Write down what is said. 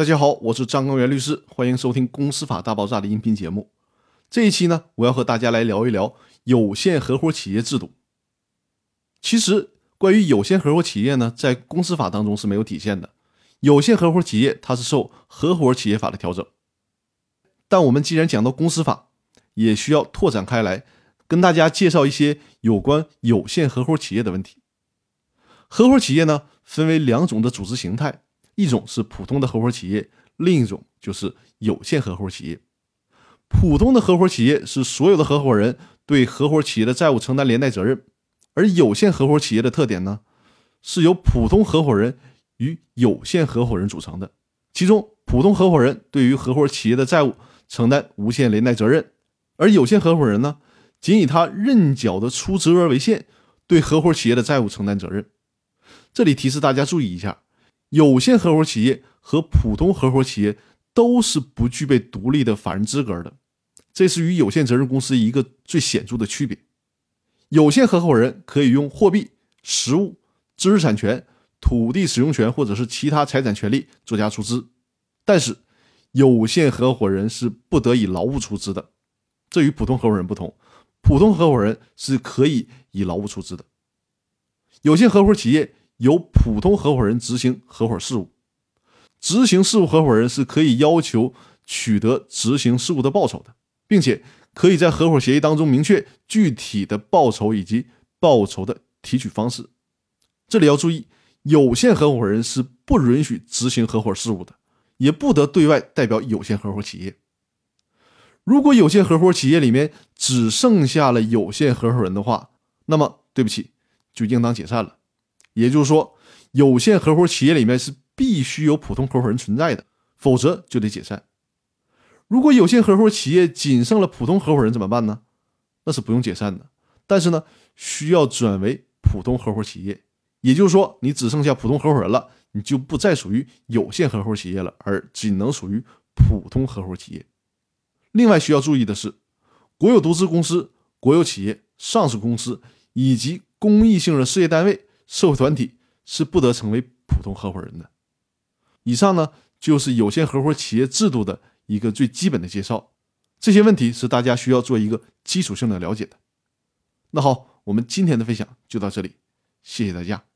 大家好，我是张刚元律师，欢迎收听《公司法大爆炸》的音频节目。这一期呢，我要和大家来聊一聊有限合伙企业制度。其实，关于有限合伙企业呢，在公司法当中是没有体现的。有限合伙企业它是受合伙企业法的调整，但我们既然讲到公司法，也需要拓展开来，跟大家介绍一些有关有限合伙企业的问题。合伙企业呢，分为两种的组织形态。一种是普通的合伙企业，另一种就是有限合伙企业。普通的合伙企业是所有的合伙人对合伙企业的债务承担连带责任，而有限合伙企业的特点呢，是由普通合伙人与有限合伙人组成的。其中，普通合伙人对于合伙企业的债务承担无限连带责任，而有限合伙人呢，仅以他认缴的出资额为限，对合伙企业的债务承担责任。这里提示大家注意一下。有限合伙企业和普通合伙企业都是不具备独立的法人资格的，这是与有限责任公司一个最显著的区别。有限合伙人可以用货币、实物、知识产权、土地使用权或者是其他财产权利作价出资，但是有限合伙人是不得以劳务出资的，这与普通合伙人不同。普通合伙人是可以以劳务出资的，有限合伙企业。由普通合伙人执行合伙事务，执行事务合伙人是可以要求取得执行事务的报酬的，并且可以在合伙协议当中明确具体的报酬以及报酬的提取方式。这里要注意，有限合伙人是不允许执行合伙事务的，也不得对外代表有限合伙企业。如果有限合伙企业里面只剩下了有限合伙人的话，那么对不起，就应当解散了。也就是说，有限合伙企业里面是必须有普通合伙人存在的，否则就得解散。如果有限合伙企业仅剩了普通合伙人怎么办呢？那是不用解散的，但是呢，需要转为普通合伙企业。也就是说，你只剩下普通合伙人了，你就不再属于有限合伙企业了，而仅能属于普通合伙企业。另外需要注意的是，国有独资公司、国有企业、上市公司以及公益性的事业单位。社会团体是不得成为普通合伙人的。以上呢，就是有限合伙企业制度的一个最基本的介绍。这些问题是大家需要做一个基础性的了解的。那好，我们今天的分享就到这里，谢谢大家。